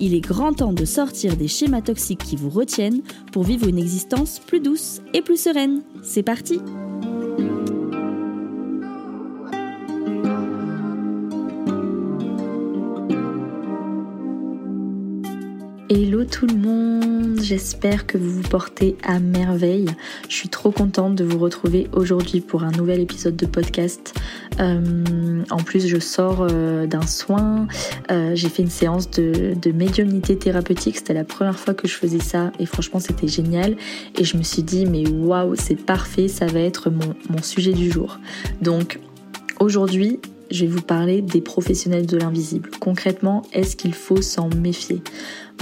Il est grand temps de sortir des schémas toxiques qui vous retiennent pour vivre une existence plus douce et plus sereine. C'est parti Hello tout le monde, j'espère que vous vous portez à merveille. Je suis trop contente de vous retrouver aujourd'hui pour un nouvel épisode de podcast. Euh, en plus, je sors euh, d'un soin, euh, j'ai fait une séance de, médiumnité thérapeutique, c'était la première fois que je faisais ça et franchement c'était génial. Et je me suis dit, mais waouh, c'est parfait, ça va être mon sujet du jour. Donc aujourd'hui, je vais vous parler des professionnels de l'invisible. Concrètement, est-ce qu'il faut s'en méfier?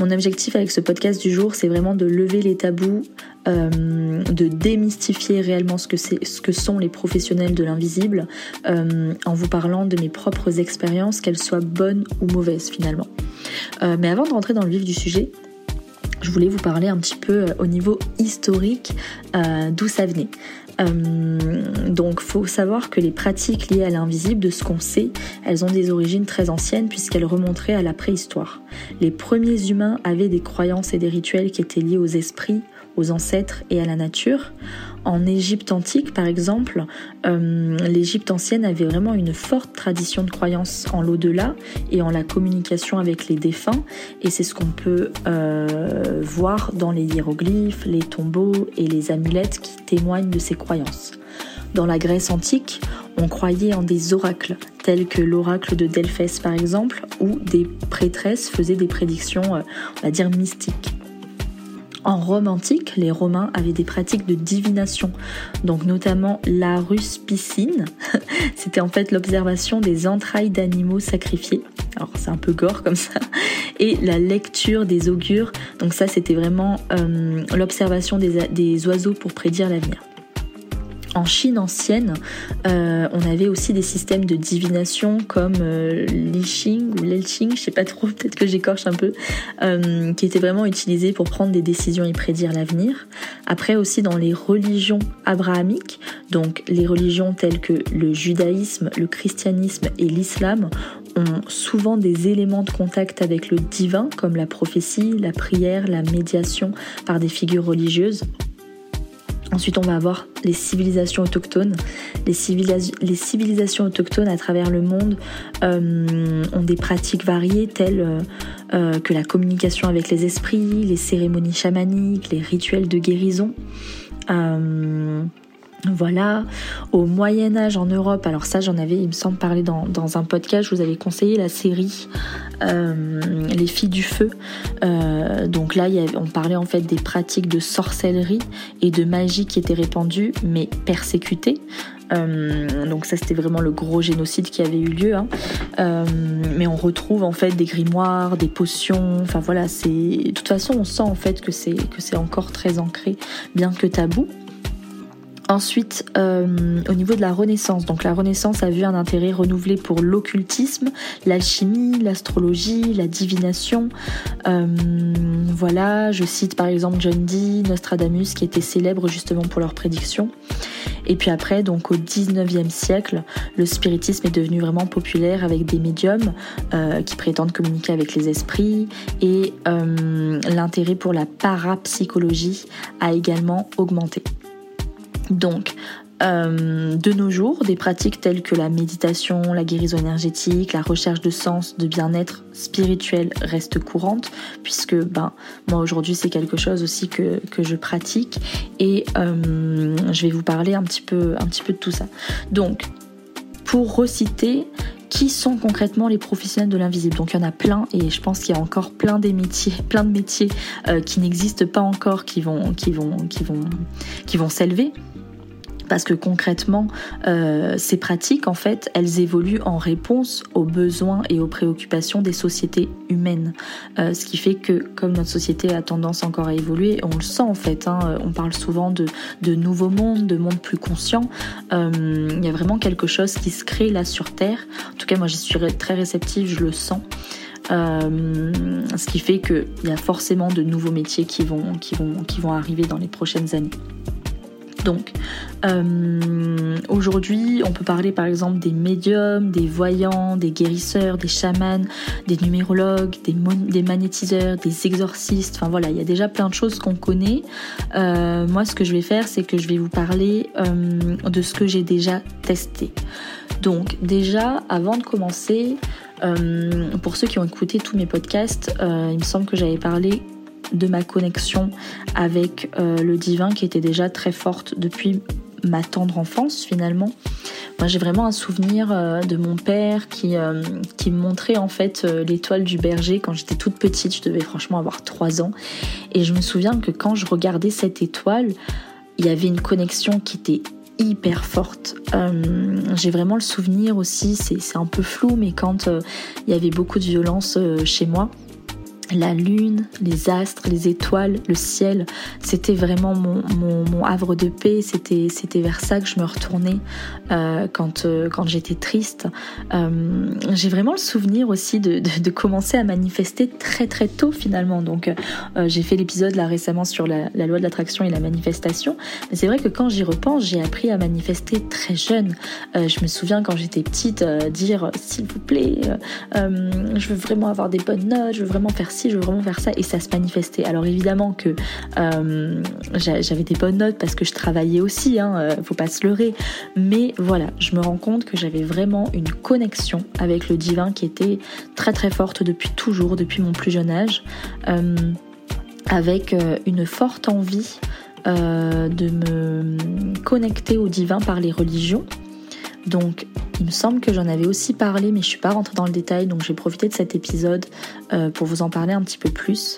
Mon objectif avec ce podcast du jour, c'est vraiment de lever les tabous, euh, de démystifier réellement ce que, sont les professionnels de l'invisible, euh, en vous parlant de mes propres expériences, qu'elles soient bonnes ou mauvaises finalement. Euh, mais avant de rentrer dans le vif du sujet, je voulais vous parler un petit peu au niveau historique d'où ça venait. Euh, donc faut savoir que les pratiques liées à l'invisible, de ce qu'on sait, elles ont des origines très anciennes puisqu'elles remonteraient à la préhistoire. Les premiers humains avaient des croyances et des rituels qui étaient liés aux esprits, aux ancêtres et à la nature. En Égypte antique, par exemple, euh, l'Égypte ancienne avait vraiment une forte tradition de croyance en l'au-delà et en la communication avec les défunts. Et c'est ce qu'on peut euh, voir dans les hiéroglyphes, les tombeaux et les amulettes qui témoignent de ces croyances. Dans la Grèce antique, on croyait en des oracles, tels que l'oracle de Delphès par exemple, où des prêtresses faisaient des prédictions, euh, on va dire, mystiques. En Rome antique, les Romains avaient des pratiques de divination, donc notamment la ruspicine. C'était en fait l'observation des entrailles d'animaux sacrifiés. Alors c'est un peu gore comme ça. Et la lecture des augures. Donc ça c'était vraiment euh, l'observation des oiseaux pour prédire l'avenir. En Chine ancienne, euh, on avait aussi des systèmes de divination comme euh, l'I ou l'Elching, je sais pas trop, peut-être que j'écorche un peu, euh, qui étaient vraiment utilisés pour prendre des décisions et prédire l'avenir. Après aussi dans les religions abrahamiques, donc les religions telles que le judaïsme, le christianisme et l'islam ont souvent des éléments de contact avec le divin comme la prophétie, la prière, la médiation par des figures religieuses. Ensuite, on va avoir les civilisations autochtones. Les, civilisations autochtones à travers le monde euh, ont des pratiques variées telles euh, euh, que la communication avec les esprits, les cérémonies chamaniques, les rituels de guérison. Voilà, au Moyen Âge en Europe, alors ça j'en avais, il me semble, parler dans, un podcast, je vous avais conseillé la série euh, Les filles du feu. Euh, donc là, on parlait en fait des pratiques de sorcellerie et de magie qui étaient répandues, mais persécutées. Euh, donc ça c'était vraiment le gros génocide qui avait eu lieu. Hein. mais on retrouve en fait des grimoires, des potions. Enfin voilà, c'est de toute façon on sent en fait que c'est que c'est encore très ancré, bien que tabou. Ensuite, euh, au niveau de la Renaissance, donc la Renaissance a vu un intérêt renouvelé pour l'occultisme, l'alchimie, l'astrologie, la divination. Euh, voilà, je cite par exemple John Dee, Nostradamus, qui étaient célèbres justement pour leurs prédictions. Et puis après, donc au 19e siècle, le spiritisme est devenu vraiment populaire avec des médiums euh, qui prétendent communiquer avec les esprits et l'intérêt pour la parapsychologie a également augmenté. Donc, euh, de nos jours, des pratiques telles que la méditation, la guérison énergétique, la recherche de sens, de bien-être spirituel restent courantes, puisque ben, moi aujourd'hui c'est quelque chose aussi que, je pratique et euh, je vais vous parler un petit, peu, un petit peu de tout ça. Donc, pour reciter, qui sont concrètement les professionnels de l'invisible? Donc il y en a plein et je pense qu'il y a encore plein des métiers, plein de métiers euh, qui n'existent pas encore, qui vont, qui vont, qui vont, qui vont s'élever. Parce que concrètement, euh, ces pratiques, en fait, elles évoluent en réponse aux besoins et aux préoccupations des sociétés humaines. Euh, ce qui fait que, comme notre société a tendance encore à évoluer, on le sent en fait, hein, on parle souvent de, de nouveaux mondes, de mondes plus conscients. Euh, il y a vraiment quelque chose qui se crée là sur Terre. En tout cas, moi, j'y suis très réceptive, je le sens. ce qui fait qu'il y a forcément de nouveaux métiers qui vont, qui, vont, qui vont arriver dans les prochaines années. Donc, euh, aujourd'hui, on peut parler par exemple des médiums, des voyants, des guérisseurs, des chamans, des numérologues, des, magnétiseurs, des exorcistes. Enfin voilà, il y a déjà plein de choses qu'on connaît. Euh, moi, ce que je vais faire, c'est que je vais vous parler euh, de ce que j'ai déjà testé. Donc, déjà, avant de commencer, pour ceux qui ont écouté tous mes podcasts, il me semble que j'avais parlé de ma connexion avec euh, le divin qui était déjà très forte depuis ma tendre enfance finalement. Moi j'ai vraiment un souvenir euh, de mon père qui, euh, qui me montrait en fait l'étoile du berger quand j'étais toute petite, je devais franchement avoir 3 ans. Et je me souviens que quand je regardais cette étoile, il y avait une connexion qui était hyper forte. j'ai vraiment le souvenir aussi, c'est un peu flou, mais quand il y avait beaucoup de violence chez moi, la lune, les astres, les étoiles, le ciel, c'était vraiment mon, havre de paix, c'était, vers ça que je me retournais euh, quand, euh, quand j'étais triste. Euh, j'ai vraiment le souvenir aussi de, commencer à manifester très très tôt finalement. Donc j'ai fait l'épisode là récemment sur la, loi de l'attraction et la manifestation, mais c'est vrai que quand j'y repense, j'ai appris à manifester très jeune. je me souviens quand j'étais petite dire s'il vous plaît, je veux vraiment avoir des bonnes notes, je veux vraiment faire je veux vraiment faire ça et ça se manifestait. Alors évidemment que euh, j'avais des bonnes notes parce que je travaillais aussi, hein, euh, faut pas se leurrer. Mais voilà, je me rends compte que j'avais vraiment une connexion avec le divin qui était très très forte depuis toujours, depuis mon plus jeune âge, euh, avec une forte envie de me connecter au divin par les religions. Donc, il me semble que j'en avais aussi parlé, mais je suis pas rentrée dans le détail, donc j'ai profité de cet épisode euh, pour vous en parler un petit peu plus.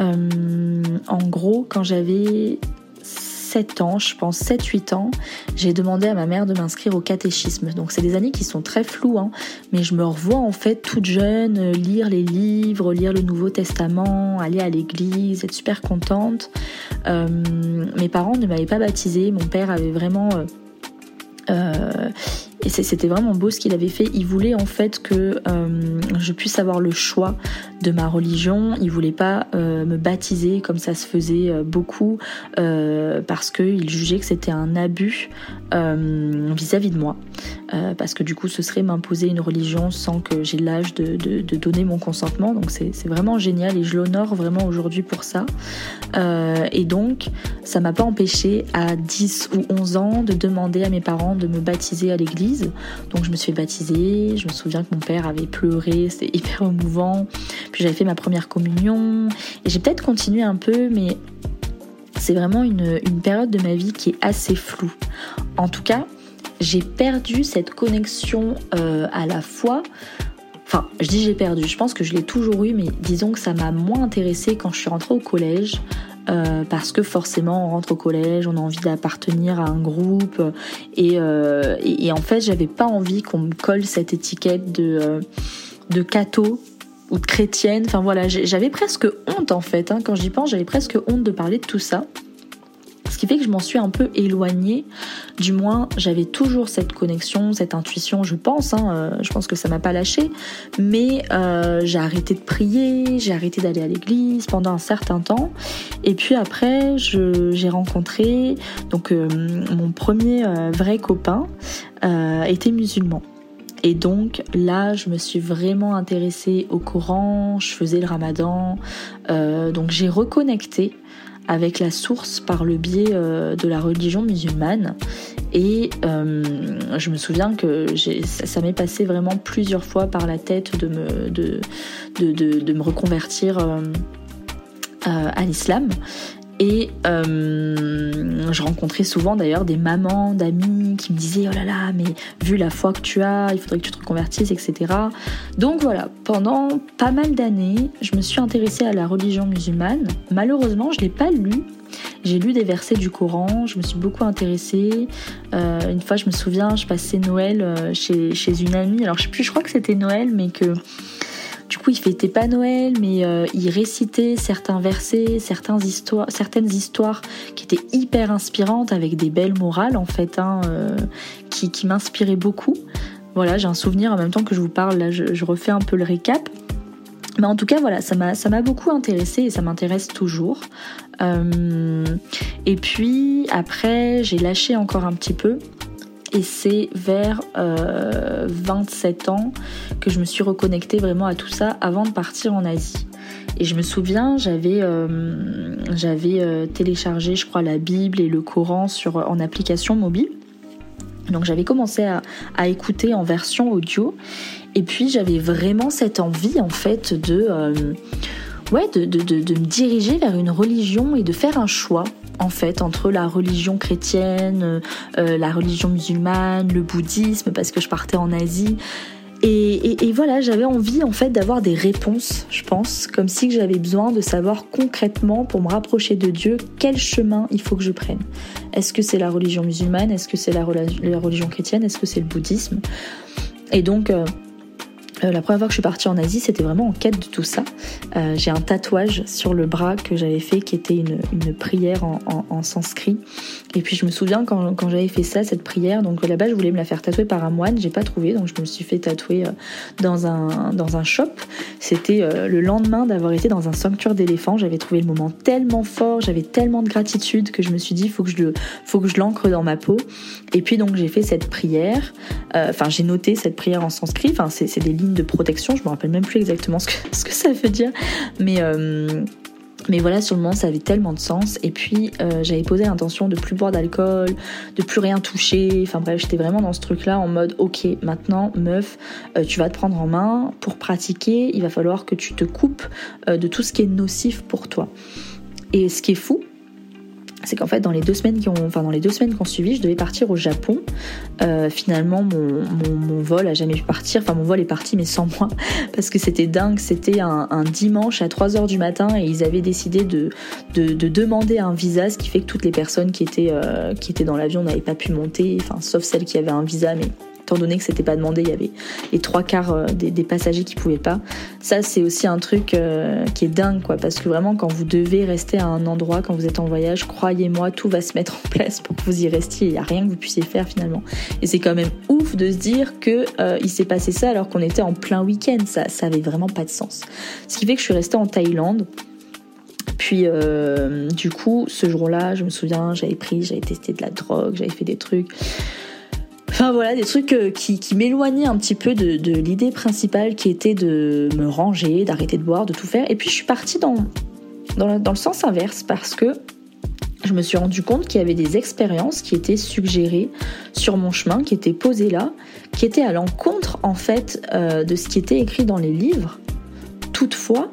Euh, en gros, quand j'avais 7 ans, je pense 7-8 ans, j'ai demandé à ma mère de m'inscrire au catéchisme. Donc c'est des années qui sont très floues, hein, mais je me revois en fait toute jeune, euh, lire les livres, lire le Nouveau Testament, aller à l'église, être super contente. mes parents ne m'avaient pas baptisée, mon père avait vraiment... Euh, et c'était vraiment beau ce qu'il avait fait. Il voulait en fait que euh, je puisse avoir le choix de ma religion. Il voulait pas euh, me baptiser comme ça se faisait beaucoup parce qu'il jugeait que c'était un abus vis-à-vis de moi. parce que du coup, ce serait m'imposer une religion sans que j'ai l'âge de, de, donner mon consentement. Donc c'est vraiment génial et je l'honore vraiment aujourd'hui pour ça. et donc, ça m'a pas empêché à 10 ou 11 ans de demander à mes parents de me baptiser à l'église. Donc je me suis baptisée, je me souviens que mon père avait pleuré, c'était hyper émouvant. Puis j'avais fait ma première communion et j'ai peut-être continué un peu mais c'est vraiment une, période de ma vie qui est assez floue. En tout cas, j'ai perdu cette connexion euh, à la foi Enfin, je dis j'ai perdu, je pense que je l'ai toujours eu, mais disons que ça m'a moins intéressée quand je suis rentrée au collège. Euh, parce que forcément on rentre au collège, on a envie d'appartenir à un groupe et, euh, en fait j'avais pas envie qu'on me colle cette étiquette de, euh, de catho ou de chrétienne. Enfin voilà, j'avais presque honte en fait. Hein. Quand j'y pense, j'avais presque honte de parler de tout ça. Ce qui fait que je m'en suis un peu éloignée. Du moins, j'avais toujours cette connexion, cette intuition, je pense. Hein, euh, je pense que ça m'a pas lâché. Mais euh, j'ai arrêté de prier, j'ai arrêté d'aller à l'église pendant un certain temps. Et puis après, j'ai rencontré donc euh, mon premier vrai copain était musulman. Et donc là, je me suis vraiment intéressée au Coran, je faisais le ramadan, donc j'ai reconnecté avec la source par le biais euh, de la religion musulmane. Et euh, je me souviens que ça, m'est passé vraiment plusieurs fois par la tête de me, de, de, me reconvertir euh, à l'islam. Et euh, je rencontrais souvent d'ailleurs des mamans, d'amis qui me disaient Oh là là, mais vu la foi que tu as, il faudrait que tu te reconvertisses, etc. Donc voilà, pendant pas mal d'années, je me suis intéressée à la religion musulmane. Malheureusement, je ne l'ai pas lu J'ai lu des versets du Coran, je me suis beaucoup intéressée. une fois, je me souviens, je passais Noël chez, chez une amie. Alors, je sais plus, je crois que c'était Noël, mais que du coup, il fêtait pas Noël, mais euh, il récitait certains versets, certaines histoires, qui étaient hyper inspirantes, avec des belles morales en fait, hein, euh, qui, m'inspiraient beaucoup. Voilà, j'ai un souvenir en même temps que je vous parle, là je, refais un peu le récap. Mais en tout cas, voilà, ça m'a beaucoup intéressé et ça m'intéresse toujours. Euh, et puis après, j'ai lâché encore un petit peu et c'est vers 27 euh, ans que je me suis reconnectée vraiment à tout ça avant de partir en Asie. Et je me souviens, j'avais euh, euh, téléchargé, je crois, la Bible et le Coran sur, en application mobile. Donc j'avais commencé à, écouter en version audio. Et puis j'avais vraiment cette envie, en fait, de, ouais, de, de, me diriger vers une religion et de faire un choix en fait entre la religion chrétienne, euh, la religion musulmane, le bouddhisme parce que je partais en Asie. Et, voilà, j'avais envie en fait d'avoir des réponses, je pense, comme si j'avais besoin de savoir concrètement pour me rapprocher de Dieu quel chemin il faut que je prenne. Est-ce que c'est la religion musulmane? Est-ce que c'est la, religion chrétienne? Est-ce que c'est le bouddhisme? Et donc, euh, euh, la première fois que je suis partie en Asie, c'était vraiment en quête de tout ça. Euh, j'ai un tatouage sur le bras que j'avais fait qui était une, prière en, sanskrit. Et puis je me souviens quand, j'avais fait ça, cette prière, donc là-bas je voulais me la faire tatouer par un moine, j'ai pas trouvé, donc je me suis fait tatouer euh, dans un, shop. C'était le lendemain d'avoir été dans un sanctuaire d'éléphants. J'avais trouvé le moment tellement fort, j'avais tellement de gratitude que je me suis dit faut faut que je l'ancre dans ma peau. Et puis donc j'ai fait cette prière. Enfin j'ai noté cette prière en sanskrit. Enfin c'est des lignes de protection. Je me rappelle même plus exactement ce que, ce que ça veut dire. Mais, euh, mais voilà, sur le moment, ça avait tellement de sens. Et puis, euh, j'avais posé l'intention de plus boire d'alcool, de plus rien toucher. Enfin bref, j'étais vraiment dans ce truc-là en mode, ok, maintenant, meuf, euh, tu vas te prendre en main. Pour pratiquer, il va falloir que tu te coupes de tout ce qui est nocif pour toi. Et ce qui est fou, c'est qu'en fait dans les deux semaines qui ont, enfin dans les deux semaines qu'on suivi, je devais partir au Japon. Euh, finalement, mon, vol a jamais pu partir. Enfin, mon vol est parti, mais sans moi, parce que c'était dingue. C'était un, dimanche à 3 h du matin et ils avaient décidé de, de, demander un visa, ce qui fait que toutes les personnes qui étaient, euh, qui étaient dans l'avion n'avaient pas pu monter. Sauf celles qui avaient un visa, mais étant donné que c'était pas demandé, il y avait les trois quarts euh, des, passagers qui pouvaient pas. Ça, c'est aussi un truc euh, qui est dingue, quoi, parce que vraiment, quand vous devez rester à un endroit, quand vous êtes en voyage, croyez-moi, tout va se mettre en place pour que vous y restiez. Il n'y a rien que vous puissiez faire finalement. Et c'est quand même ouf de se dire que euh, il s'est passé ça alors qu'on était en plein week-end. Ça, ça avait vraiment pas de sens. Ce qui fait que je suis restée en Thaïlande. Puis du coup, ce jour-là, je me souviens, j'avais pris, j'avais testé de la drogue, j'avais fait des trucs. Enfin voilà, des trucs euh, qui, m'éloignaient un petit peu de, l'idée principale qui était de me ranger, d'arrêter de boire, de tout faire. Et puis je suis partie dans, dans, le sens inverse parce que je me suis rendu compte qu'il y avait des expériences qui étaient suggérées sur mon chemin, qui étaient posées là, qui étaient à l'encontre en fait euh, de ce qui était écrit dans les livres. Toutefois,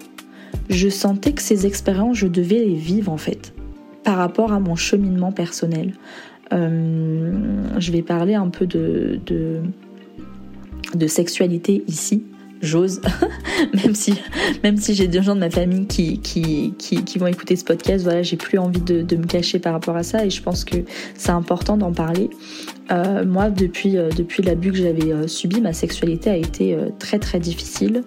je sentais que ces expériences, je devais les vivre en fait, par rapport à mon cheminement personnel. Euh, je vais parler un peu de, de, sexualité ici j'ose, même si, même si j'ai des gens de ma famille qui, qui, qui, vont écouter ce podcast, voilà, j'ai plus envie de, de, me cacher par rapport à ça et je pense que c'est important d'en parler. Euh, moi, depuis, euh, depuis l'abus que j'avais euh, subi, ma sexualité a été très très difficile.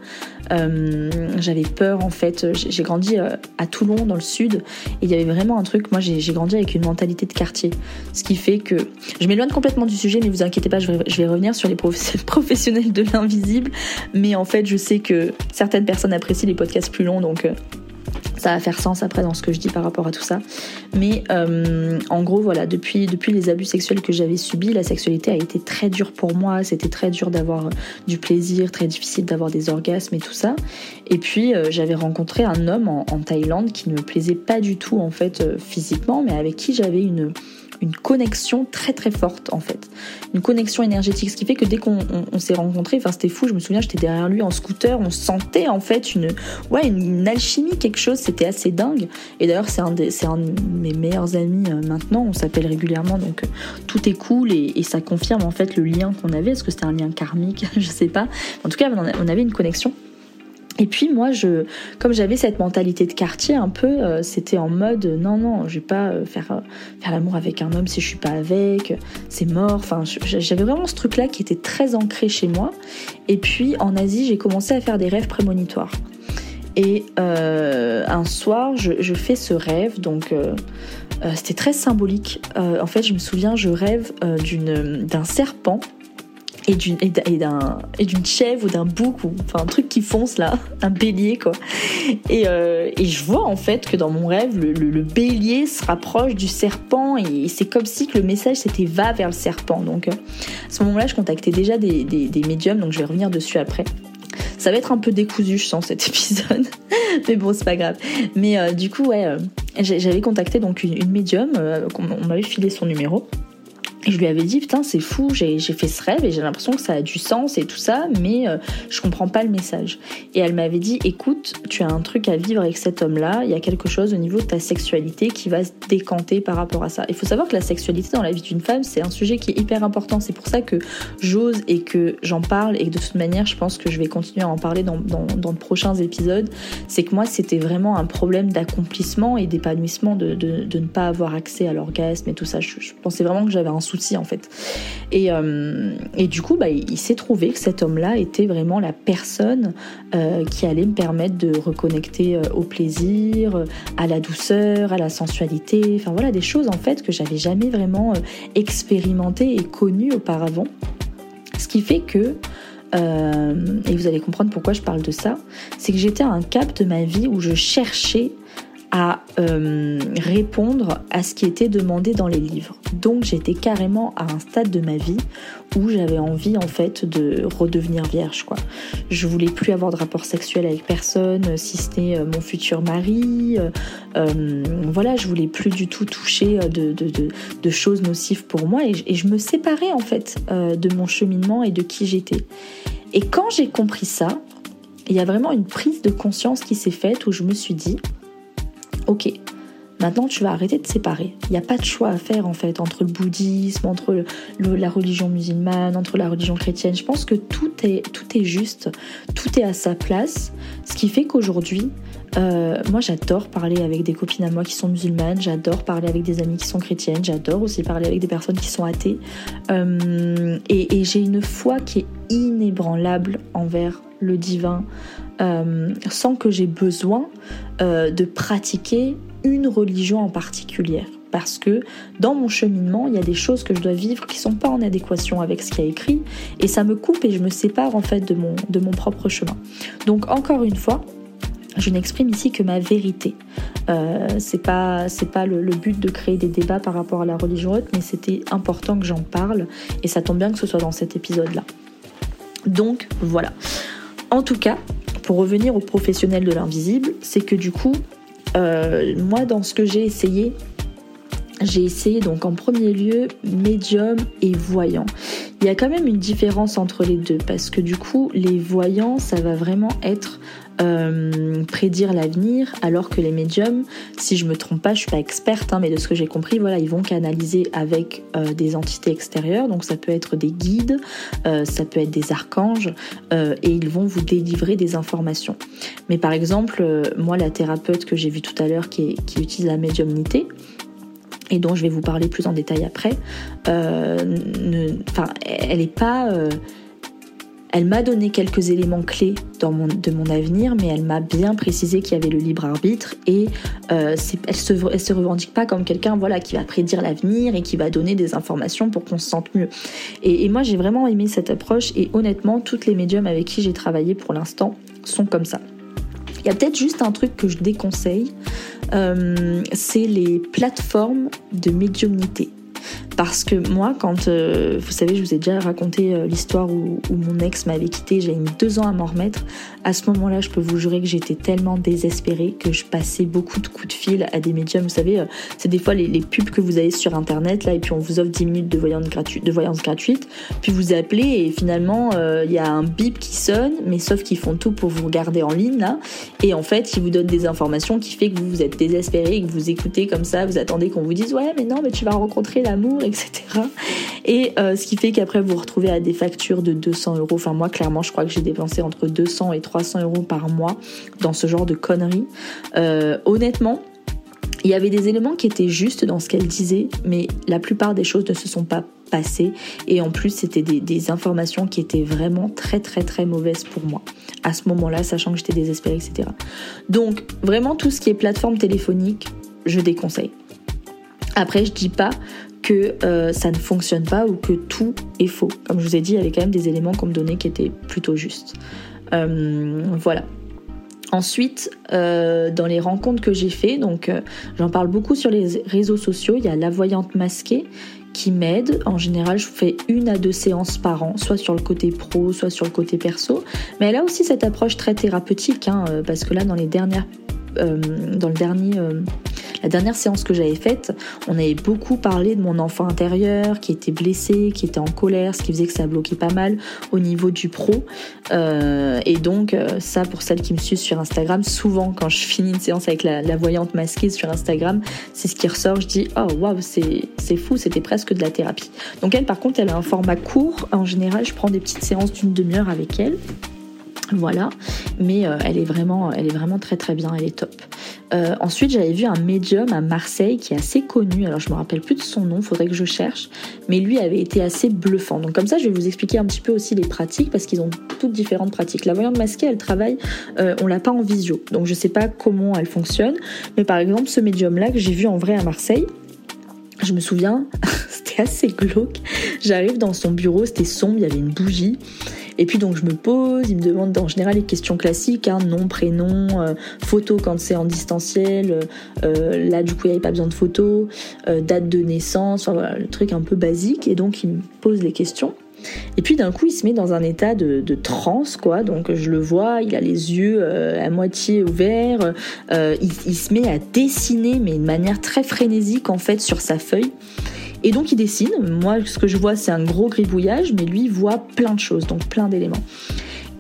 j'avais peur en fait. J'ai grandi à Toulon, dans le sud, et il y avait vraiment un truc. Moi, j'ai grandi avec une mentalité de quartier, ce qui fait que je m'éloigne complètement du sujet, mais vous inquiétez pas, je vais, je vais revenir sur les professionnels de l'invisible. Mais en fait, je sais que certaines personnes apprécient les podcasts plus longs, donc ça va faire sens après dans ce que je dis par rapport à tout ça. Mais euh, en gros, voilà, depuis, les abus sexuels que j'avais subis, la sexualité a été très dure pour moi. C'était très dur d'avoir du plaisir, très difficile d'avoir des orgasmes et tout ça. Et puis, euh, j'avais rencontré un homme en, Thaïlande qui ne me plaisait pas du tout, en fait, euh, physiquement, mais avec qui j'avais une une connexion très très forte en fait. Une connexion énergétique, ce qui fait que dès qu'on s'est rencontrés, enfin c'était fou, je me souviens, j'étais derrière lui en scooter, on sentait en fait une, ouais, une, alchimie, quelque chose, c'était assez dingue. Et d'ailleurs c'est un, de, un de mes meilleurs amis euh, maintenant, on s'appelle régulièrement, donc euh, tout est cool et, ça confirme en fait le lien qu'on avait, est-ce que c'était un lien karmique, je sais pas. En tout cas on avait une connexion. Et puis moi, je, comme j'avais cette mentalité de quartier un peu, euh, c'était en mode non non, je vais pas euh, faire euh, faire l'amour avec un homme si je suis pas avec, c'est mort. Enfin, j'avais vraiment ce truc-là qui était très ancré chez moi. Et puis en Asie, j'ai commencé à faire des rêves prémonitoires. Et un soir, je, je, fais ce rêve, donc c'était très symbolique. en fait, je me souviens, je rêve d'un serpent et d'une et d'une chèvre ou d'un bouc ou enfin un truc qui fonce là, un bélier quoi. Et, euh, et je vois en fait que dans mon rêve le, bélier se rapproche du serpent et c'est comme si le message c'était va vers le serpent. Donc euh, à ce moment-là je contactais déjà des, médiums donc je vais revenir dessus après. Ça va être un peu décousu, je sens, cet épisode. Mais bon, c'est pas grave. Mais euh, du coup, ouais, j'avais contacté donc une, une médium, on m'avait filé son numéro. Je lui avais dit, putain, c'est fou, j'ai fait ce rêve et j'ai l'impression que ça a du sens et tout ça, mais euh, je comprends pas le message. Et elle m'avait dit, écoute, tu as un truc à vivre avec cet homme-là, il y a quelque chose au niveau de ta sexualité qui va se décanter par rapport à ça. Il faut savoir que la sexualité dans la vie d'une femme, c'est un sujet qui est hyper important. C'est pour ça que j'ose et que j'en parle et de toute manière, je pense que je vais continuer à en parler dans, dans, dans de prochains épisodes. C'est que moi, c'était vraiment un problème d'accomplissement et d'épanouissement de, de, de, ne pas avoir accès à l'orgasme et tout ça. Je, je pensais vraiment que j'avais un en fait. Et, euh, et du coup, bah, il s'est trouvé que cet homme-là était vraiment la personne euh, qui allait me permettre de reconnecter euh, au plaisir, à la douceur, à la sensualité, enfin voilà des choses en fait que j'avais jamais vraiment expérimenté et connues auparavant. Ce qui fait que et vous allez comprendre pourquoi je parle de ça, c'est que j'étais à un cap de ma vie où je cherchais à euh, répondre à ce qui était demandé dans les livres. Donc j'étais carrément à un stade de ma vie où j'avais envie en fait de redevenir vierge quoi. Je voulais plus avoir de rapport sexuel avec personne, si ce n'est euh, mon futur mari. Euh, voilà, je voulais plus du tout toucher de, choses nocives pour moi et, et, je me séparais en fait de mon cheminement et de qui j'étais. Et quand j'ai compris ça, il y a vraiment une prise de conscience qui s'est faite où je me suis dit, ok, maintenant tu vas arrêter de séparer. Il n'y a pas de choix à faire en fait entre le bouddhisme, entre la religion musulmane, entre la religion chrétienne. Je pense que tout est, tout est juste, tout est à sa place, ce qui fait qu'aujourd'hui, euh, moi j'adore parler avec des copines à moi qui sont musulmanes, j'adore parler avec des amis qui sont chrétiennes, j'adore aussi parler avec des personnes qui sont athées. Euh, et, j'ai une foi qui est inébranlable envers le divin, euh, sans que j'ai besoin de pratiquer une religion en particulier. Parce que dans mon cheminement, il y a des choses que je dois vivre qui sont pas en adéquation avec ce qui a écrit, et ça me coupe et je me sépare en fait de mon, de mon propre chemin. Donc encore une fois, je n'exprime ici que ma vérité. Euh, c'est pas le, but de créer des débats par rapport à la religion haute, mais c'était important que j'en parle et ça tombe bien que ce soit dans cet épisode là. Donc voilà. En tout cas, pour revenir aux professionnels de l'invisible, c'est que du coup, euh, moi, dans ce que j'ai essayé, j'ai essayé donc en premier lieu médium et voyant. Il y a quand même une différence entre les deux parce que du coup les voyants ça va vraiment être euh, prédire l'avenir, alors que les médiums, si je me trompe pas, je suis pas experte, hein, mais de ce que j'ai compris, voilà, ils vont canaliser avec euh, des entités extérieures, donc ça peut être des guides, euh, ça peut être des archanges, et ils vont vous délivrer des informations. Mais par exemple, moi, la thérapeute que j'ai vue tout à l'heure, qui, utilise la médiumnité, et dont je vais vous parler plus en détail après, enfin, elle n'est pas elle m'a donné quelques éléments clés de mon avenir, mais elle m'a bien précisé qu'il y avait le libre arbitre et euh, elle, se, elle se revendique pas comme quelqu'un voilà qui va prédire l'avenir et qui va donner des informations pour qu'on se sente mieux. Et, et moi j'ai vraiment aimé cette approche et honnêtement toutes les médiums avec qui j'ai travaillé pour l'instant sont comme ça. Il y a peut-être juste un truc que je déconseille, euh, c'est les plateformes de médiumnité. Parce que moi, quand euh, vous savez, je vous ai déjà raconté euh, l'histoire où, mon ex m'avait quitté, j'ai mis deux ans à m'en remettre. À ce moment-là, je peux vous jurer que j'étais tellement désespérée que je passais beaucoup de coups de fil à des médiums. Vous savez, euh, c'est des fois les, pubs que vous avez sur internet là, et puis on vous offre 10 minutes de voyance, gratuite, de voyance gratuite. Puis vous appelez et finalement, il y a un bip qui sonne, mais sauf qu'ils font tout pour vous garder en ligne là. Et en fait, ils vous donnent des informations qui fait que vous, vous êtes désespéré, que vous écoutez comme ça, vous attendez qu'on vous dise ouais, mais non, mais tu vas rencontrer l'amour etc. Et euh, ce qui fait qu'après vous vous retrouvez à des factures de 200 euros. Enfin moi clairement je crois que j'ai dépensé entre 200 et 300 euros par mois dans ce genre de conneries. Euh, honnêtement, il y avait des éléments qui étaient justes dans ce qu'elle disait, mais la plupart des choses ne se sont pas passées. Et en plus, c'était des, informations qui étaient vraiment très très très mauvaises pour moi. À ce moment-là, sachant que j'étais désespérée, etc. Donc, vraiment, tout ce qui est plateforme téléphonique, je déconseille. Après, je dis pas que euh, ça ne fonctionne pas ou que tout est faux. Comme je vous ai dit, il y avait quand même des éléments qu'on me donnait qui étaient plutôt justes. Euh, voilà. Ensuite, euh, dans les rencontres que j'ai fait, donc j'en parle beaucoup sur les réseaux sociaux. Il y a la voyante masquée qui m'aide. En général, je fais une à deux séances par an, soit sur le côté pro, soit sur le côté perso. Mais elle a aussi cette approche très thérapeutique, hein, parce que là, dans les dernières, dans le dernier la dernière séance que j'avais faite, on avait beaucoup parlé de mon enfant intérieur qui était blessé, qui était en colère, ce qui faisait que ça bloquait pas mal au niveau du pro. Euh, et donc euh, ça, pour celles qui me suivent sur Instagram, souvent quand je finis une séance avec la, voyante masquée sur Instagram, c'est ce qui ressort. Je dis oh waouh, c'est fou, c'était presque de la thérapie. Donc elle, par contre, elle a un format court. En général, je prends des petites séances d'une demi-heure avec elle. Voilà, mais euh, elle est vraiment, elle est vraiment très très bien, elle est top. Euh, ensuite, j'avais vu un médium à Marseille qui est assez connu. Alors, je me rappelle plus de son nom, faudrait que je cherche. Mais lui avait été assez bluffant. Donc, comme ça, je vais vous expliquer un petit peu aussi les pratiques parce qu'ils ont toutes différentes pratiques. La voyante masquée, elle travaille, euh, on l'a pas en visio. Donc, je sais pas comment elle fonctionne. Mais par exemple, ce médium-là que j'ai vu en vrai à Marseille, je me souviens, c'était assez glauque. J'arrive dans son bureau, c'était sombre, il y avait une bougie. Et puis donc je me pose, il me demande en général les questions classiques, hein, nom, prénom, euh, photo quand c'est en distanciel, euh, là du coup il n'y avait pas besoin de photo, euh, date de naissance, enfin voilà, le truc un peu basique. Et donc il me pose les questions. Et puis d'un coup, il se met dans un état de, de transe, quoi. Donc je le vois, il a les yeux à moitié ouverts. il, il, se met à dessiner, mais de manière très frénésique en fait sur sa feuille. Et donc il dessine. Moi, ce que je vois, c'est un gros gribouillage, mais lui voit plein de choses, donc plein d'éléments.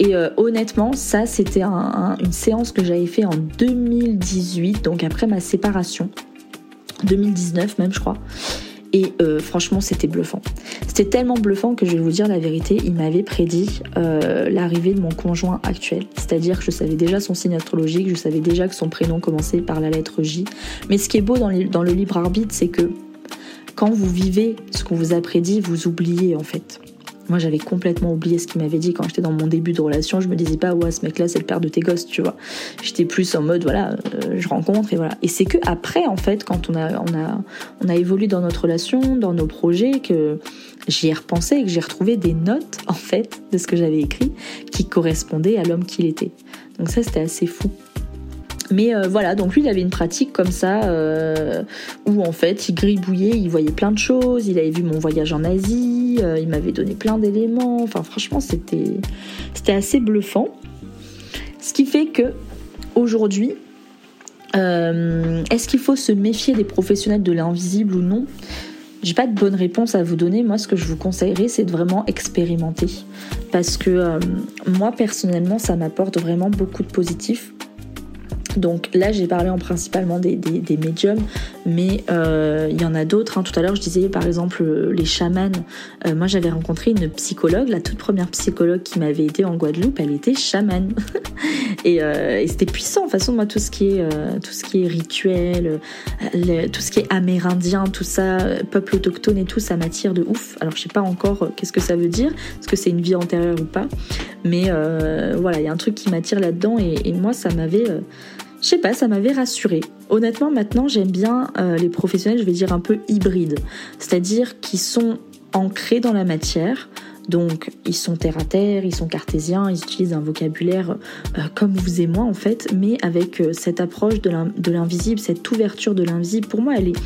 Et euh, honnêtement, ça, c'était une séance que j'avais fait en 2018, donc après ma séparation. 2019 même, je crois. Et euh, franchement, c'était bluffant. C'était tellement bluffant que je vais vous dire la vérité, il m'avait prédit euh, l'arrivée de mon conjoint actuel. C'est-à-dire que je savais déjà son signe astrologique, je savais déjà que son prénom commençait par la lettre J. Mais ce qui est beau dans, dans le libre arbitre, c'est que quand vous vivez ce qu'on vous a prédit, vous oubliez en fait. Moi, j'avais complètement oublié ce qu'il m'avait dit quand j'étais dans mon début de relation. Je me disais pas, ouais, ce mec-là, c'est le père de tes gosses, tu vois. J'étais plus en mode, voilà, euh, je rencontre et voilà. Et c'est que après, en fait, quand on a, on a, on a évolué dans notre relation, dans nos projets, que j'y ai repensé et que j'ai retrouvé des notes, en fait, de ce que j'avais écrit qui correspondaient à l'homme qu'il était. Donc ça, c'était assez fou. Mais euh, voilà, donc lui il avait une pratique comme ça euh, où en fait il gribouillait, il voyait plein de choses, il avait vu mon voyage en Asie, euh, il m'avait donné plein d'éléments, enfin franchement c'était assez bluffant. Ce qui fait que aujourd'hui, est-ce qu'il faut se méfier des professionnels de l'invisible ou non? J'ai pas de bonne réponse à vous donner. Moi, ce que je vous conseillerais, c'est de vraiment expérimenter. Parce que moi, personnellement, ça m'apporte vraiment beaucoup de positif. Donc là, j'ai parlé en principalement des, médiums, mais euh, il y en a d'autres. Hein. Tout à l'heure, je disais par exemple euh, les chamans. Euh, moi, j'avais rencontré une psychologue, la toute première psychologue qui m'avait été en Guadeloupe, elle était chamane. et, c'était puissant. De toute façon, moi, tout ce qui est, tout ce qui est rituel, tout ce qui est amérindien, tout ça, peuple autochtone et tout, ça m'attire de ouf. Alors, je sais pas encore qu'est-ce que ça veut dire, est-ce que c'est une vie antérieure ou pas. Mais voilà, il y a un truc qui m'attire là-dedans et, moi, ça m'avait je sais pas, ça m'avait rassuré. Honnêtement, maintenant, j'aime bien euh, les professionnels, je vais dire un peu hybrides, c'est-à-dire qui sont ancrés dans la matière. Donc, ils sont terre à terre, ils sont cartésiens, ils utilisent un vocabulaire euh, comme vous et moi en fait, mais avec euh, cette approche de l'invisible, cette ouverture de l'invisible. Pour moi, elle est,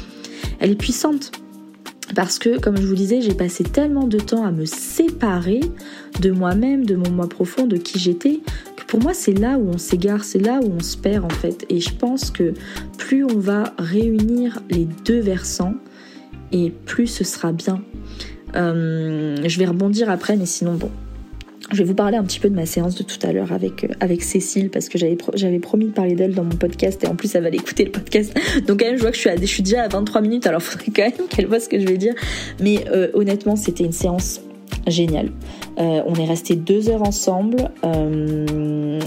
elle est puissante. Parce que, comme je vous disais, j'ai passé tellement de temps à me séparer de moi-même, de mon moi profond, de qui j'étais, pour moi, c'est là où on s'égare, c'est là où on se perd en fait. Et je pense que plus on va réunir les deux versants, et plus ce sera bien. Euh, je vais rebondir après, mais sinon, bon, je vais vous parler un petit peu de ma séance de tout à l'heure avec, euh, Cécile parce que j'avais, j'avais promis de parler d'elle dans mon podcast et en plus elle va l'écouter le podcast. Donc quand même je vois que je suis, à, je suis déjà à 23 minutes alors faudrait quand même qu'elle voit ce que je vais dire. Mais euh, honnêtement c'était une séance géniale. Euh, on est resté deux heures ensemble. Euh,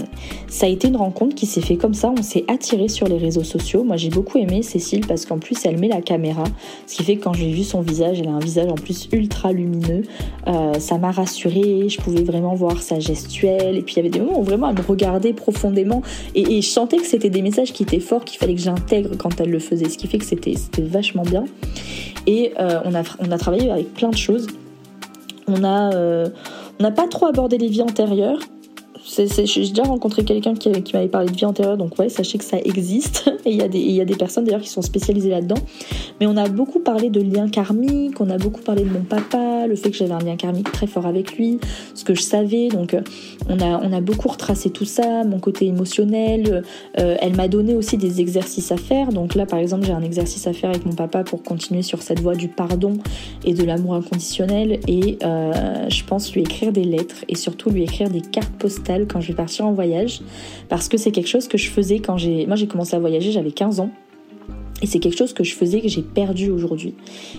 ça a été une rencontre qui s'est fait comme ça. On s'est attiré sur les réseaux sociaux. Moi, j'ai beaucoup aimé Cécile parce qu'en plus, elle met la caméra, ce qui fait que quand j'ai vu son visage, elle a un visage en plus ultra lumineux. Euh, ça m'a rassurée. Je pouvais vraiment voir sa gestuelle. Et puis, il y avait des moments où vraiment elle me regardait profondément. Et, et je sentais que c'était des messages qui étaient forts, qu'il fallait que j'intègre quand elle le faisait. Ce qui fait que c'était vachement bien. Et on, a, on a travaillé avec plein de choses. On a, euh, n'a pas trop abordé les vies antérieures. J'ai déjà rencontré quelqu'un qui, m'avait parlé de vie antérieure, donc ouais, sachez que ça existe. Et il y, a des, y a des personnes d'ailleurs qui sont spécialisées là-dedans. Mais on a beaucoup parlé de liens karmiques, on a beaucoup parlé de mon papa, le fait que j'avais un lien karmique très fort avec lui, ce que je savais. Donc euh, on a, on a beaucoup retracé tout ça, mon côté émotionnel. Euh, elle m'a donné aussi des exercices à faire. Donc là, par exemple, j'ai un exercice à faire avec mon papa pour continuer sur cette voie du pardon et de l'amour inconditionnel. Et euh, je pense lui écrire des lettres et surtout lui écrire des cartes postales quand je vais partir en voyage parce que c'est quelque chose que je faisais quand j'ai moi j'ai commencé à voyager, j'avais 15 ans. Et c'est quelque chose que je faisais que j'ai perdu aujourd'hui.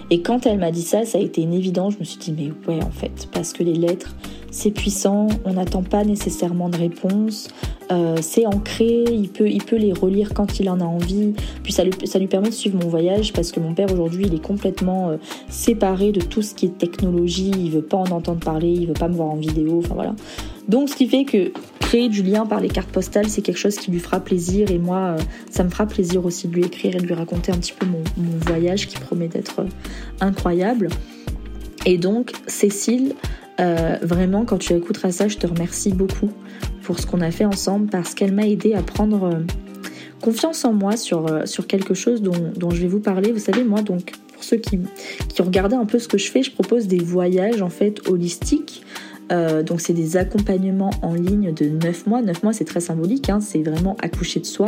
Et quand elle m'a dit ça, ça a été une. Je me suis dit, mais ouais, en fait, parce que les lettres, c'est puissant, on n'attend pas nécessairement de réponse, euh, c'est ancré, il peut, il peut les relire quand il en a envie. Puis ça lui, ça lui permet de suivre mon voyage parce que mon père aujourd'hui, il est complètement euh, séparé de tout ce qui est technologie, il veut pas en entendre parler, il veut pas me voir en vidéo, enfin voilà. Donc ce qui fait que créer du lien par les cartes postales, c'est quelque chose qui lui fera plaisir et moi, euh, ça me fera plaisir aussi de lui écrire et de lui raconter un petit peu mon, voyage qui promet d'être euh, incroyable. Et donc Cécile, euh, vraiment quand tu écouteras ça, je te remercie beaucoup pour ce qu'on a fait ensemble parce qu'elle m'a aidé à prendre confiance en moi sur, sur quelque chose dont, dont, je vais vous parler. Vous savez, moi, donc, pour ceux qui, qui regardaient un peu ce que je fais, je propose des voyages en fait holistiques euh, donc c'est des accompagnements en ligne de 9 mois. 9 mois c'est très symbolique, hein. c'est vraiment accoucher de soi,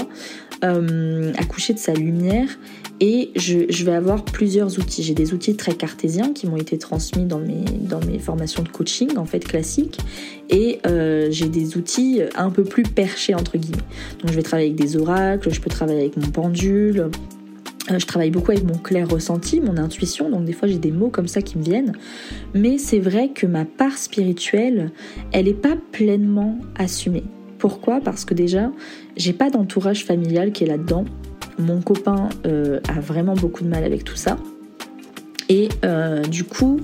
euh, accoucher de sa lumière. Et je, vais avoir plusieurs outils. J'ai des outils très cartésiens qui m'ont été transmis dans mes, formations de coaching en fait classiques. Et euh, j'ai des outils un peu plus perchés entre guillemets. Donc je vais travailler avec des oracles, je peux travailler avec mon pendule, je travaille beaucoup avec mon clair ressenti, mon intuition, donc des fois j'ai des mots comme ça qui me viennent. Mais c'est vrai que ma part spirituelle, elle n'est pas pleinement assumée. Pourquoi? Parce que déjà, j'ai pas d'entourage familial qui est là-dedans. Mon copain euh, a vraiment beaucoup de mal avec tout ça. Et euh, du coup,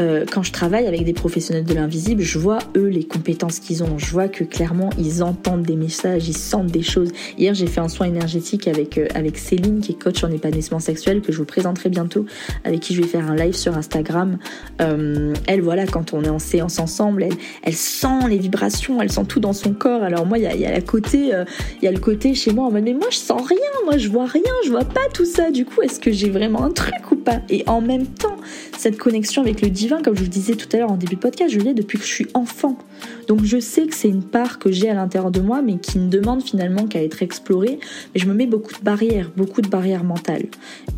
euh, quand je travaille avec des professionnels de l'invisible, je vois eux les compétences qu'ils ont. Je vois que clairement ils entendent des messages, ils sentent des choses. Hier, j'ai fait un soin énergétique avec euh, avec Céline qui est coach en épanouissement sexuel que je vous présenterai bientôt, avec qui je vais faire un live sur Instagram. Euh, elle, voilà, quand on est en séance ensemble, elle, sent les vibrations, elle sent tout dans son corps. Alors moi, il y a le côté chez moi en mode mais moi je sens rien, moi je vois rien, je vois pas tout ça. Du coup, est-ce que j'ai vraiment un truc ou pas? Et en même temps, cette connexion avec le divin, comme je vous disais tout à l'heure en début de podcast, je l'ai depuis que je suis enfant. Donc je sais que c'est une part que j'ai à l'intérieur de moi, mais qui ne demande finalement qu'à être explorée. Mais je me mets beaucoup de barrières, beaucoup de barrières mentales.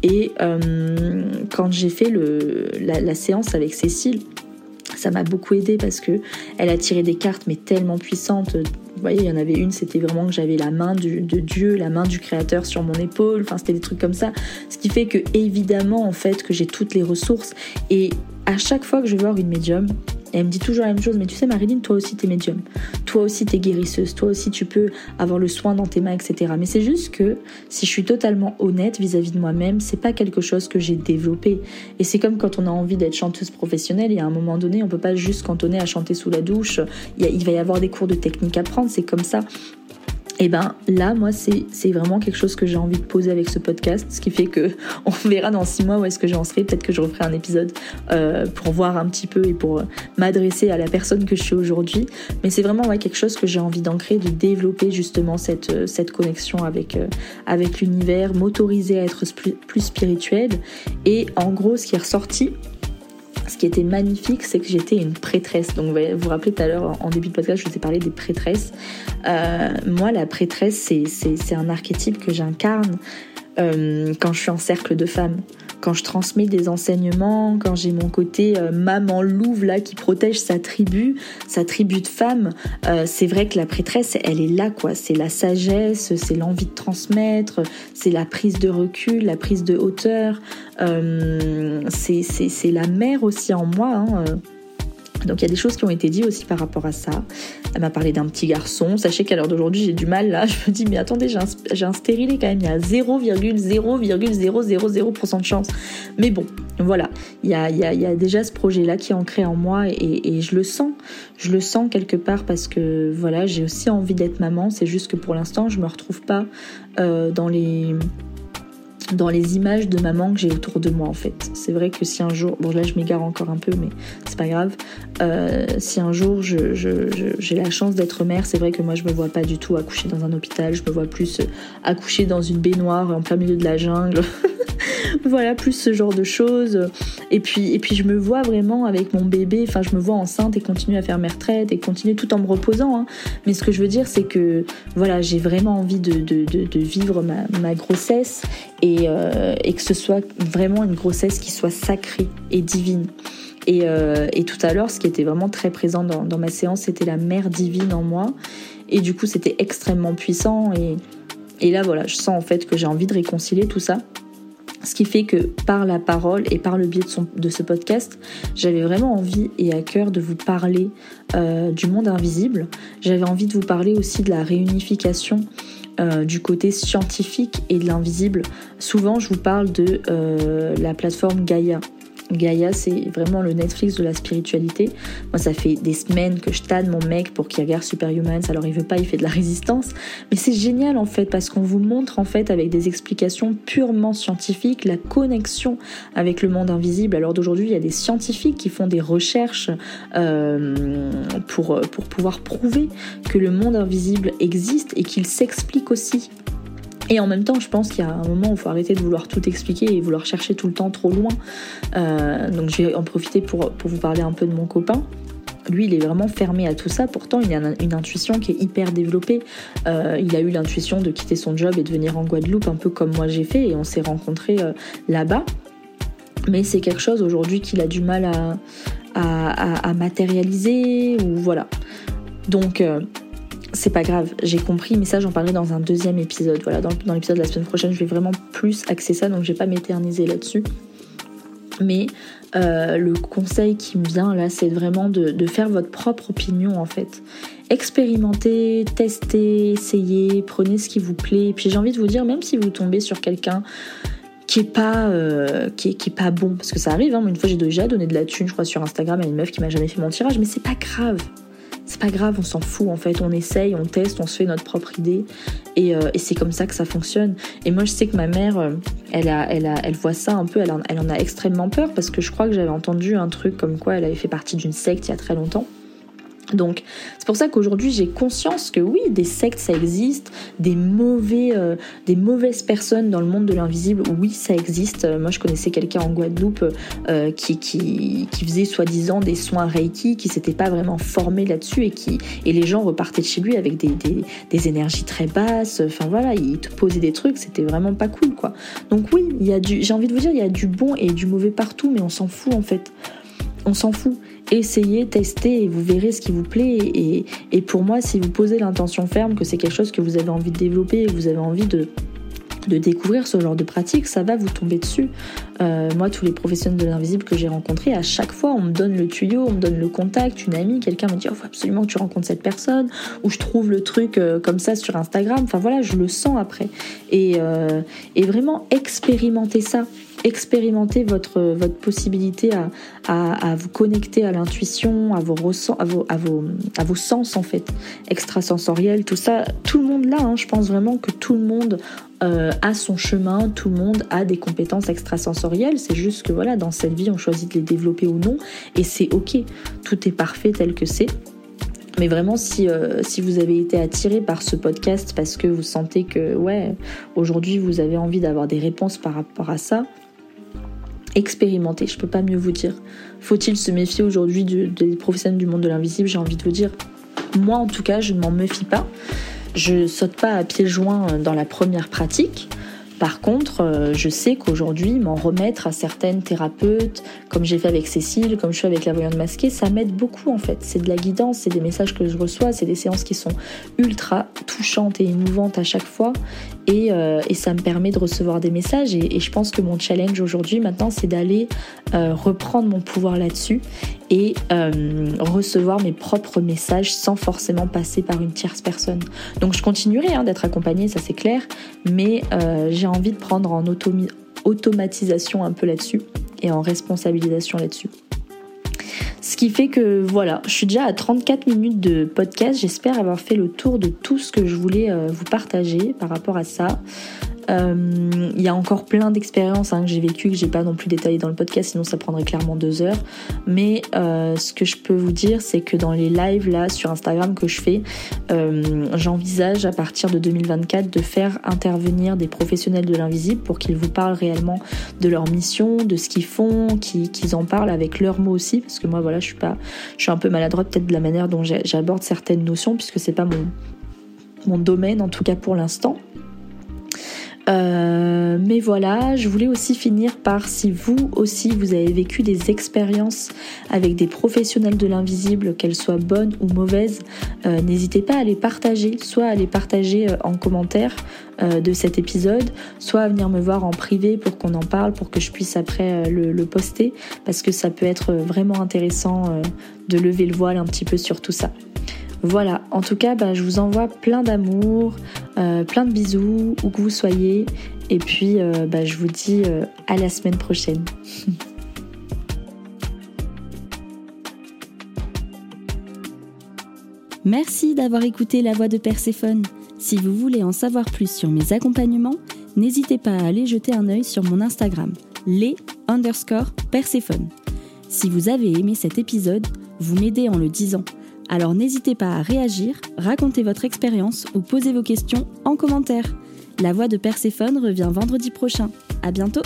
Et euh, quand j'ai fait la, séance avec Cécile, ça m'a beaucoup aidé parce que elle a tiré des cartes mais tellement puissantes vous voyez, il y en avait une, c'était vraiment que j'avais la main de Dieu, la main du Créateur sur mon épaule. Enfin, c'était des trucs comme ça. Ce qui fait que, évidemment, en fait, que j'ai toutes les ressources. Et à chaque fois que je vais voir une médium, elle me dit toujours la même chose, mais tu sais Marilyn, toi aussi t'es médium, toi aussi t'es guérisseuse, toi aussi tu peux avoir le soin dans tes mains, etc. Mais c'est juste que si je suis totalement honnête vis-à-vis de moi-même, c'est pas quelque chose que j'ai développé. Et c'est comme quand on a envie d'être chanteuse professionnelle, et à un moment donné, on peut pas juste cantonner à chanter sous la douche. Il, il va y avoir des cours de technique à prendre, c'est comme ça. Et eh ben là, moi, c'est vraiment quelque chose que j'ai envie de poser avec ce podcast, ce qui fait que on verra dans six mois où est-ce que j'en serai. Peut-être que je referai un épisode euh, pour voir un petit peu et pour m'adresser à la personne que je suis aujourd'hui. Mais c'est vraiment ouais, quelque chose que j'ai envie d'ancrer, de développer justement cette, euh, cette connexion avec, euh, avec l'univers, m'autoriser à être plus, plus spirituel. Et en gros, ce qui est ressorti ce qui était magnifique, c'est que j'étais une prêtresse. Donc, vous vous rappelez tout à l'heure, en début de podcast, je vous ai parlé des prêtresses. Euh, moi, la prêtresse, c'est un archétype que j'incarne euh, quand je suis en cercle de femmes. Quand je transmets des enseignements, quand j'ai mon côté euh, maman louve là qui protège sa tribu, sa tribu de femmes, euh, c'est vrai que la prêtresse, elle est là quoi. C'est la sagesse, c'est l'envie de transmettre, c'est la prise de recul, la prise de hauteur. Euh, c'est la mère aussi en moi. Hein, donc il y a des choses qui ont été dites aussi par rapport à ça. Elle m'a parlé d'un petit garçon. Sachez qu'à l'heure d'aujourd'hui, j'ai du mal là. Je me dis, mais attendez, j'ai un, un, stérilé quand même. Il y a 0,0,000% de chance. Mais bon, voilà. Il y a, déjà ce projet-là qui est ancré en moi et, je le sens. Je le sens quelque part parce que voilà, j'ai aussi envie d'être maman. C'est juste que pour l'instant, je me retrouve pas euh, dans les dans les images de maman que j'ai autour de moi en fait. C'est vrai que si un jour, bon là je m'égare encore un peu mais c'est pas grave, euh, si un jour j'ai je, la chance d'être mère, c'est vrai que moi je me vois pas du tout accoucher dans un hôpital, je me vois plus accoucher dans une baignoire en plein milieu de la jungle. voilà, plus ce genre de choses. Et puis, et puis je me vois vraiment avec mon bébé, enfin je me vois enceinte et continuer à faire mes retraites et continuer tout en me reposant. Hein. Mais ce que je veux dire, c'est que voilà, j'ai vraiment envie de, de, vivre ma, grossesse et, euh, et que ce soit vraiment une grossesse qui soit sacrée et divine. Et, euh, et, tout à l'heure, ce qui était vraiment très présent dans, dans ma séance, c'était la mère divine en moi. Et du coup, c'était extrêmement puissant. Et, et là, voilà, je sens en fait que j'ai envie de réconcilier tout ça. Ce qui fait que par la parole et par le biais de, ce podcast, j'avais vraiment envie et à cœur de vous parler euh, du monde invisible. J'avais envie de vous parler aussi de la réunification euh, du côté scientifique et de l'invisible. Souvent, je vous parle de euh, la plateforme Gaia. Gaïa, c'est vraiment le Netflix de la spiritualité. Moi, ça fait des semaines que je tanne mon mec pour qu'il regarde Superhumans. Alors, il veut pas, il fait de la résistance. Mais c'est génial, en fait, parce qu'on vous montre, en fait, avec des explications purement scientifiques, la connexion avec le monde invisible. Alors, d'aujourd'hui, il y a des scientifiques qui font des recherches euh, pour, pour pouvoir prouver que le monde invisible existe et qu'il s'explique aussi et en même temps, je pense qu'il y a un moment où il faut arrêter de vouloir tout expliquer et vouloir chercher tout le temps trop loin. Euh, donc je vais en profiter pour, pour vous parler un peu de mon copain. Lui, il est vraiment fermé à tout ça. Pourtant, il a une intuition qui est hyper développée. Euh, il a eu l'intuition de quitter son job et de venir en Guadeloupe, un peu comme moi j'ai fait, et on s'est rencontrés euh, là-bas. Mais c'est quelque chose aujourd'hui qu'il a du mal à, à, matérialiser, ou voilà. Donc, c'est pas grave, j'ai compris, mais ça j'en parlerai dans un deuxième épisode. Voilà, dans, l'épisode de la semaine prochaine, je vais vraiment plus axer ça, donc je vais pas m'éterniser là-dessus. Mais euh, le conseil qui me vient là, c'est vraiment de, faire votre propre opinion en fait. Expérimentez, testez, essayez, prenez ce qui vous plaît. Et puis j'ai envie de vous dire, même si vous tombez sur quelqu'un qui est pas euh, qui, est, pas bon parce que ça arrive hein. une fois j'ai déjà donné de la thune je crois sur Instagram à une meuf qui m'a jamais fait mon tirage mais c'est pas grave c'est pas grave, on s'en fout en fait, on essaye, on teste, on se fait notre propre idée et, euh, c'est comme ça que ça fonctionne. Et moi je sais que ma mère, euh, elle, a, elle, a, elle voit ça un peu, elle en a extrêmement peur parce que je crois que j'avais entendu un truc comme quoi elle avait fait partie d'une secte il y a très longtemps. Donc c'est pour ça qu'aujourd'hui j'ai conscience que oui, des sectes ça existe, des mauvais, euh, des mauvaises personnes dans le monde de l'invisible, oui ça existe. Euh, moi je connaissais quelqu'un en Guadeloupe euh, qui, qui, faisait soi-disant des soins Reiki, qui s'était pas vraiment formé là-dessus et qui et les gens repartaient de chez lui avec des, des, des énergies très basses. Enfin voilà, il te posait des trucs, c'était vraiment pas cool quoi. Donc oui, j'ai envie de vous dire, il y a du bon et du mauvais partout, mais on s'en fout en fait. On s'en fout essayez, testez et vous verrez ce qui vous plaît. Et, pour moi, si vous posez l'intention ferme que c'est quelque chose que vous avez envie de développer et que vous avez envie de, découvrir ce genre de pratique, ça va vous tomber dessus. Euh, moi, tous les professionnels de l'invisible que j'ai rencontrés, à chaque fois, on me donne le tuyau, on me donne le contact, une amie, quelqu'un me dit, oh, faut absolument que tu rencontres cette personne, ou je trouve le truc euh, comme ça sur Instagram. Enfin voilà, je le sens après. Et, euh, et vraiment expérimenter ça expérimenter votre, votre possibilité à, à, vous connecter à l'intuition, à vos, à, vos, à, vos, à vos sens en fait, extrasensoriels, tout ça. Tout le monde là, hein, je pense vraiment que tout le monde euh, a son chemin, tout le monde a des compétences extrasensorielles. C'est juste que voilà, dans cette vie, on choisit de les développer ou non, et c'est ok. Tout est parfait tel que c'est. Mais vraiment, si, euh, si vous avez été attiré par ce podcast parce que vous sentez que, ouais, aujourd'hui vous avez envie d'avoir des réponses par rapport à ça, expérimentez, je peux pas mieux vous dire. Faut-il se méfier aujourd'hui des professionnels du monde de l'invisible J'ai envie de vous dire, moi en tout cas, je ne m'en méfie pas. Je saute pas à pieds joints dans la première pratique Par contre, euh, je sais qu'aujourd'hui, m'en remettre à certaines thérapeutes, comme j'ai fait avec Cécile, comme je fais avec la voyante masquée, ça m'aide beaucoup en fait. C'est de la guidance, c'est des messages que je reçois, c'est des séances qui sont ultra touchantes et émouvantes à chaque fois. Et, euh, ça me permet de recevoir des messages. Et, je pense que mon challenge aujourd'hui maintenant, c'est d'aller euh, reprendre mon pouvoir là-dessus et recevoir mes propres messages sans forcément passer par une tierce personne. Donc je continuerai hein, d'être accompagnée, ça c'est clair, mais j'ai envie de prendre en automatisation un peu là-dessus et en responsabilisation là-dessus. Ce qui fait que voilà, je suis déjà à 34 minutes de podcast. J'espère avoir fait le tour de tout ce que je voulais euh, vous partager par rapport à ça. Euh, il y a encore plein d'expériences hein, que j'ai vécues, que j'ai pas non plus détaillées dans le podcast, sinon ça prendrait clairement deux heures. Mais euh, ce que je peux vous dire, c'est que dans les lives là sur Instagram que je fais, euh, j'envisage à partir de 2024 de faire intervenir des professionnels de l'invisible pour qu'ils vous parlent réellement de leur mission, de ce qu'ils font, qu'ils en parlent avec leurs mots aussi, parce que moi voilà, je suis pas, je suis un peu maladroite peut-être de la manière dont j'aborde certaines notions, puisque c'est pas mon mon domaine en tout cas pour l'instant. Euh, mais voilà, je voulais aussi finir par si vous aussi vous avez vécu des expériences avec des professionnels de l'invisible, qu'elles soient bonnes ou mauvaises, euh, n'hésitez pas à les partager, soit à les partager euh, en commentaire de cet épisode, soit à venir me voir en privé pour qu'on en parle, pour que je puisse après le, le, poster, parce que ça peut être vraiment intéressant de lever le voile un petit peu sur tout ça. Voilà, en tout cas, bah, je vous envoie plein d'amour, euh, plein de bisous, où que vous soyez. Et puis, euh, bah, je vous dis euh, à la semaine prochaine. Merci d'avoir écouté la voix de Perséphone. Si vous voulez en savoir plus sur mes accompagnements, n'hésitez pas à aller jeter un œil sur mon Instagram, les underscore Perséphone. Si vous avez aimé cet épisode, vous m'aidez en le disant. Alors n'hésitez pas à réagir, raconter votre expérience ou poser vos questions en commentaire. La voix de Perséphone revient vendredi prochain. À bientôt!